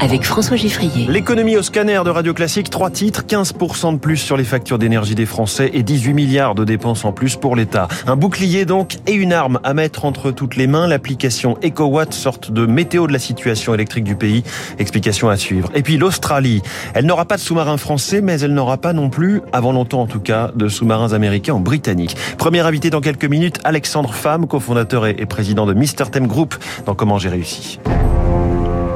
avec François Giffrier. L'économie au scanner de Radio Classique, trois titres, 15% de plus sur les factures d'énergie des Français et 18 milliards de dépenses en plus pour l'État. Un bouclier donc et une arme à mettre entre toutes les mains, l'application EcoWatt, sorte de météo de la situation électrique du pays. Explication à suivre. Et puis l'Australie, elle n'aura pas de sous-marins français, mais elle n'aura pas non plus, avant longtemps en tout cas, de sous-marins américains ou britanniques. Premier invité dans quelques minutes, Alexandre Pham, cofondateur et président de Mister Thème Group, dans Comment j'ai réussi.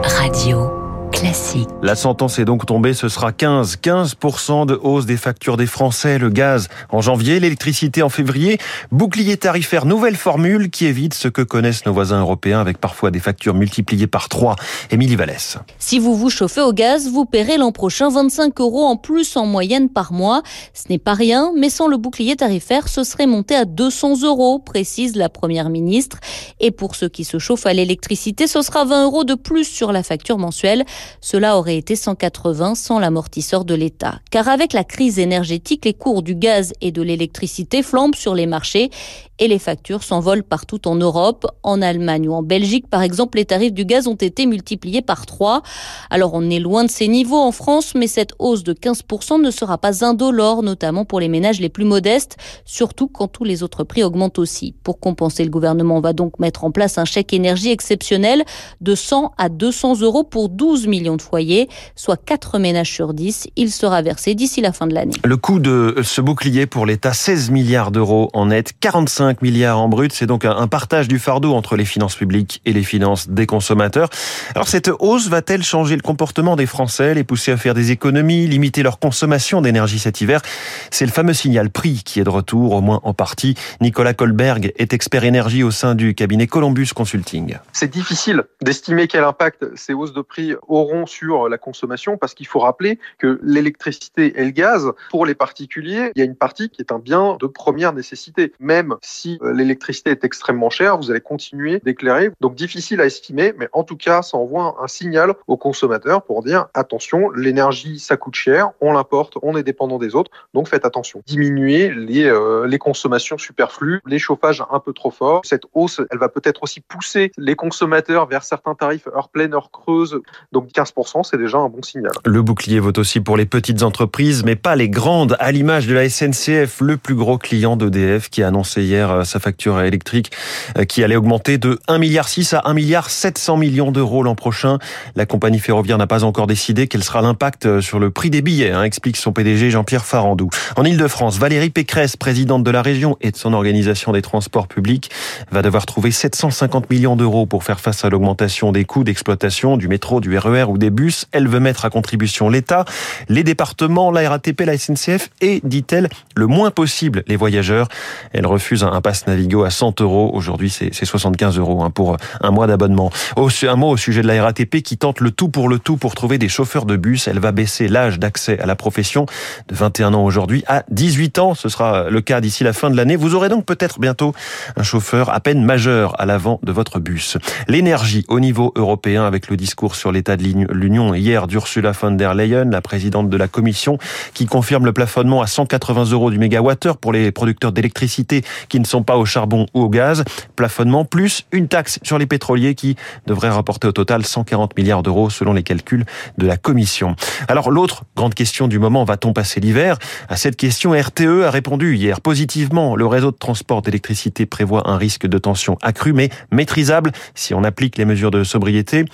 Radio. Classique. La sentence est donc tombée, ce sera 15, 15% de hausse des factures des Français, le gaz en janvier, l'électricité en février, bouclier tarifaire, nouvelle formule qui évite ce que connaissent nos voisins européens avec parfois des factures multipliées par 3. Émilie Vallès. Si vous vous chauffez au gaz, vous paierez l'an prochain 25 euros en plus en moyenne par mois. Ce n'est pas rien, mais sans le bouclier tarifaire, ce serait monté à 200 euros, précise la première ministre. Et pour ceux qui se chauffent à l'électricité, ce sera 20 euros de plus sur la facture mensuelle. Cela aurait été 180 sans l'amortisseur de l'État. Car avec la crise énergétique, les cours du gaz et de l'électricité flambent sur les marchés et les factures s'envolent partout en Europe. En Allemagne ou en Belgique, par exemple, les tarifs du gaz ont été multipliés par 3. Alors on est loin de ces niveaux en France, mais cette hausse de 15% ne sera pas indolore, notamment pour les ménages les plus modestes, surtout quand tous les autres prix augmentent aussi. Pour compenser, le gouvernement va donc mettre en place un chèque énergie exceptionnel de 100 à 200 euros pour 12 millions de foyers, soit 4 ménages sur 10. Il sera versé d'ici la fin de l'année. Le coût de ce bouclier pour l'État, 16 milliards d'euros en net, 45 milliards en brut. C'est donc un partage du fardeau entre les finances publiques et les finances des consommateurs. Alors cette hausse va-t-elle changer le comportement des Français, les pousser à faire des économies, limiter leur consommation d'énergie cet hiver? C'est le fameux signal prix qui est de retour, au moins en partie. Nicolas Kolberg est expert énergie au sein du cabinet Columbus Consulting. C'est difficile d'estimer quel impact ces hausses de prix auront sur la consommation parce qu'il faut rappeler que l'électricité et le gaz, pour les particuliers, il y a une partie qui est un bien de première nécessité. Même si si euh, l'électricité est extrêmement chère, vous allez continuer d'éclairer. Donc difficile à estimer, mais en tout cas, ça envoie un signal aux consommateurs pour dire attention, l'énergie ça coûte cher, on l'importe, on est dépendant des autres, donc faites attention. Diminuer les, euh, les consommations superflues, les chauffages un peu trop forts. Cette hausse, elle va peut-être aussi pousser les consommateurs vers certains tarifs heure pleine, heure creuse. Donc 15%, c'est déjà un bon signal. Le bouclier vaut aussi pour les petites entreprises, mais pas les grandes, à l'image de la SNCF, le plus gros client d'EDF qui a annoncé hier euh, sa facture électrique euh, qui allait augmenter de 1,6 milliard à 1 milliard 700 millions d'euros l'an prochain. La compagnie ferroviaire n'a pas encore décidé quel sera l'impact euh, sur le prix des billets, hein, explique son PDG Jean-Pierre Farandou. En Ile-de-France, Valérie Pécresse, présidente de la région et de son organisation des transports publics, va devoir trouver 750 millions d'euros pour faire face à l'augmentation des coûts d'exploitation du métro, du RER ou des bus. Elle veut mettre à contribution l'État, les départements, la RATP, la SNCF et, dit-elle, le moins possible les voyageurs. Elle refuse un passe Navigo à 100 euros. Aujourd'hui, c'est 75 euros hein, pour un mois d'abonnement. Un mot au sujet de la RATP qui tente le tout pour le tout pour trouver des chauffeurs de bus. Elle va baisser l'âge d'accès à la profession de 21 ans aujourd'hui à 18 ans. Ce sera le cas d'ici la fin de l'année. Vous aurez donc peut-être bientôt un chauffeur à peine majeur à l'avant de votre bus. L'énergie au niveau européen avec le discours sur l'état de l'Union hier d'Ursula von der Leyen, la présidente de la Commission, qui confirme le plafonnement à 180 euros du mégawattheure pour les producteurs d'électricité qui ne sont pas au charbon ou au gaz. Plafonnement plus une taxe sur les pétroliers qui devrait rapporter au total 140 milliards d'euros selon les calculs de la Commission. Alors l'autre grande question du moment, va-t-on passer l'hiver? À cette question, RTE a répondu hier positivement. Le réseau de transport d'électricité prévoit un risque de tension accru mais maîtrisable si on applique les mesures de sobriété.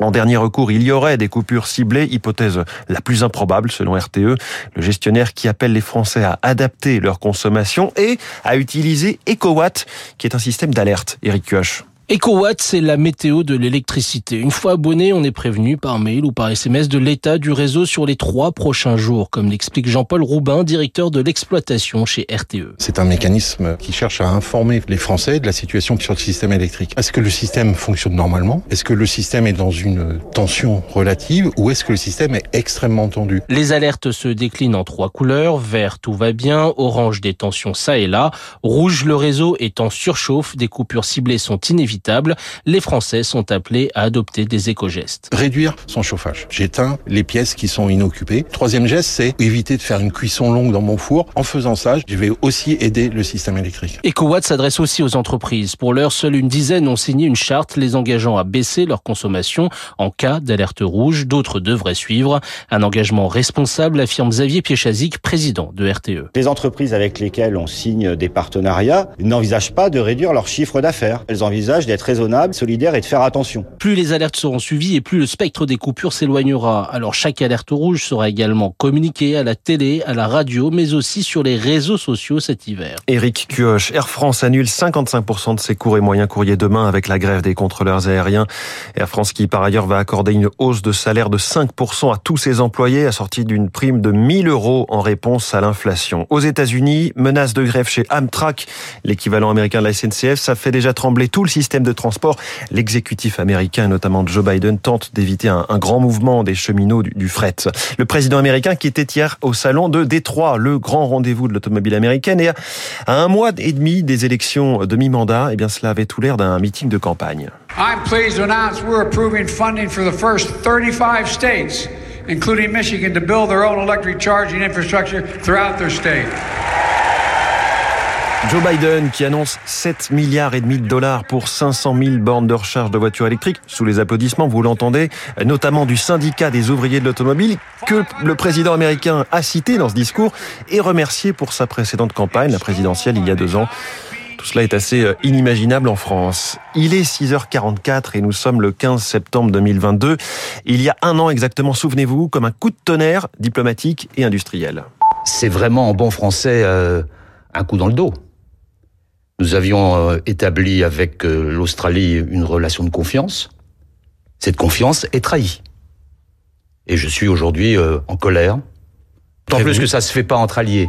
En dernier recours, il y aurait des coupures ciblées, hypothèse la plus improbable selon RTE, le gestionnaire qui appelle les Français à adapter leur consommation et à utiliser EcoWatt, qui est un système d'alerte. Eric Kioch. EcoWatt, c'est la météo de l'électricité. Une fois abonné, on est prévenu par mail ou par SMS de l'état du réseau sur les trois prochains jours, comme l'explique Jean-Paul Roubin, directeur de l'exploitation chez RTE. C'est un mécanisme qui cherche à informer les Français de la situation sur le système électrique. Est-ce que le système fonctionne normalement? Est-ce que le système est dans une tension relative ou est-ce que le système est extrêmement tendu? Les alertes se déclinent en trois couleurs. Vert, tout va bien. Orange, des tensions ça et là. Rouge, le réseau est en surchauffe. Des coupures ciblées sont inévitables inévitable. Les Français sont appelés à adopter des éco-gestes. Réduire son chauffage. J'éteins les pièces qui sont inoccupées. Troisième geste, c'est éviter de faire une cuisson longue dans mon four. En faisant ça, je vais aussi aider le système électrique. EcoWatt s'adresse aussi aux entreprises. Pour l'heure, seule une dizaine ont signé une charte les engageant à baisser leur consommation en cas d'alerte rouge. D'autres devraient suivre. Un engagement responsable, affirme Xavier Piechazic, président de RTE. Les entreprises avec lesquelles on signe des partenariats n'envisagent pas de réduire leur chiffre d'affaires. Elles envisagent d'être raisonnables, solidaires et de faire attention. Plus les alertes seront suivies et plus le spectre des coupures s'éloignera. Alors chaque alerte rouge sera également communiquée à la télé, à la radio, mais aussi sur les réseaux sociaux cet hiver. Éric Cuoche, Air France annule 55% de ses cours et moyens courriers demain avec la grève des contrôleurs aériens. Air France qui par ailleurs va accorder une hausse de salaire de 5% à tous ses employés assortie d'une prime de 1000 euros en réponse à l'inflation. Aux États-Unis, menace de grève chez Amtrak, l'équivalent américain de la SNCF, ça fait déjà trembler tout le système de transport. L'exécutif américain, notamment Joe Biden, tente d'éviter un, un, grand mouvement des cheminots du, du, fret. Le président américain qui était hier au salon de Détroit, le grand rendez-vous de l'automobile américaine, et à un mois et demi des élections de mi-mandat, eh bien cela avait tout l'air d'un meeting de campagne. I'm pleased to announce we're approving funding for the first 35 states, including Michigan, to build their own electric charging infrastructure throughout their state. Joe Biden qui annonce 7 milliards et demi de dollars pour 500 000 bornes de recharge de voitures électriques, sous les applaudissements, vous l'entendez, notamment du syndicat des ouvriers de l'automobile, que le président américain a cité dans ce discours et remercié pour sa précédente campagne, la présidentielle il y a deux ans. Tout cela est assez inimaginable en France. Il est 6h44 et nous sommes le 15 septembre 2022. Il y a un an exactement, souvenez-vous, comme un coup de tonnerre diplomatique et industriel. C'est vraiment en bon français euh, un coup dans le dos. Nous avions euh, établi avec euh, l'Australie une relation de confiance. Cette confiance est trahie. Et je suis aujourd'hui euh, en colère. Tant plus que ça se fait pas entre alliés.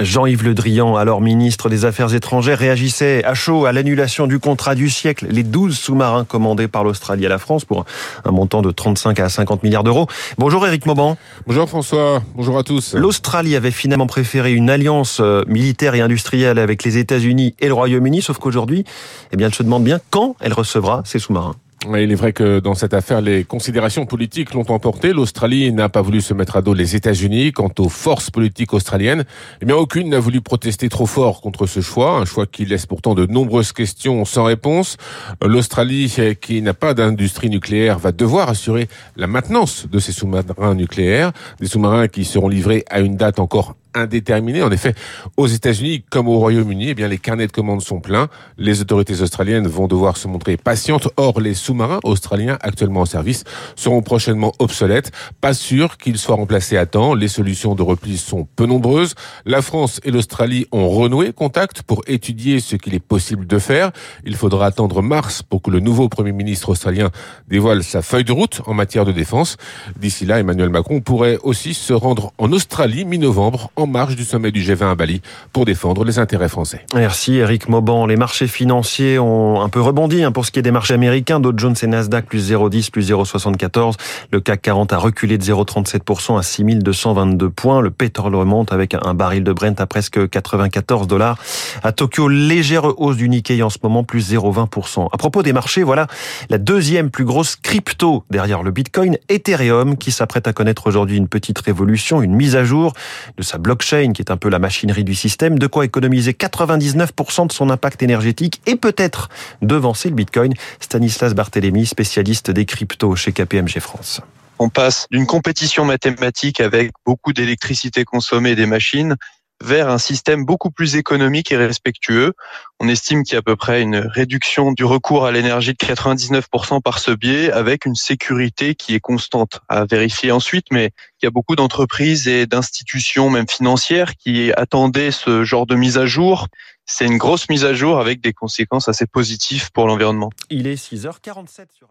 Jean-Yves Le Drian, alors ministre des Affaires étrangères, réagissait à chaud à l'annulation du contrat du siècle, les 12 sous-marins commandés par l'Australie à la France pour un montant de 35 à 50 milliards d'euros. Bonjour Éric Mauban. Bonjour François, bonjour à tous. L'Australie avait finalement préféré une alliance militaire et industrielle avec les États-Unis et le Royaume-Uni, sauf qu'aujourd'hui, eh bien, elle se demande bien quand elle recevra ces sous-marins. Il est vrai que dans cette affaire, les considérations politiques l'ont emporté. L'Australie n'a pas voulu se mettre à dos les États-Unis. Quant aux forces politiques australiennes, eh bien, aucune n'a voulu protester trop fort contre ce choix. Un choix qui laisse pourtant de nombreuses questions sans réponse. L'Australie, qui n'a pas d'industrie nucléaire, va devoir assurer la maintenance de ses sous-marins nucléaires. Des sous-marins qui seront livrés à une date encore indéterminé. En effet, aux États-Unis comme au Royaume-Uni, eh bien les carnets de commandes sont pleins. Les autorités australiennes vont devoir se montrer patientes. Or, les sous-marins australiens actuellement en service seront prochainement obsolètes. Pas sûr qu'ils soient remplacés à temps. Les solutions de repli sont peu nombreuses. La France et l'Australie ont renoué contact pour étudier ce qu'il est possible de faire. Il faudra attendre mars pour que le nouveau Premier ministre australien dévoile sa feuille de route en matière de défense. D'ici là, Emmanuel Macron pourrait aussi se rendre en Australie mi-novembre en marge du sommet du G20 à Bali pour défendre les intérêts français. Merci Eric Mauban. Les marchés financiers ont un peu rebondi hein, pour ce qui est des marchés américains. Dow Jones et Nasdaq plus 0,10, plus 0,74. Le CAC 40 a reculé de 0,37% à 6222 points. Le pétrole remonte avec un baril de Brent à presque 94 dollars. À Tokyo, légère hausse du Nikkei en ce moment, plus 0,20%. À propos des marchés, voilà la deuxième plus grosse crypto derrière le Bitcoin, Ethereum, qui s'apprête à connaître aujourd'hui une petite révolution, une mise à jour de sa blockchain, qui est un peu la machinerie du système, de quoi économiser 99% de son impact énergétique et peut-être devancer le Bitcoin. Stanislas Barthélémy, spécialiste des cryptos chez KPMG France. On passe d'une compétition mathématique avec beaucoup d'électricité consommée des machines vers un système beaucoup plus économique et respectueux. On estime qu'il y a à peu près une réduction du recours à l'énergie de 99% par ce biais avec une sécurité qui est constante à vérifier ensuite, mais il y a beaucoup d'entreprises et d'institutions, même financières, qui attendaient ce genre de mise à jour. C'est une grosse mise à jour avec des conséquences assez positives pour l'environnement. Il est 6h47 sur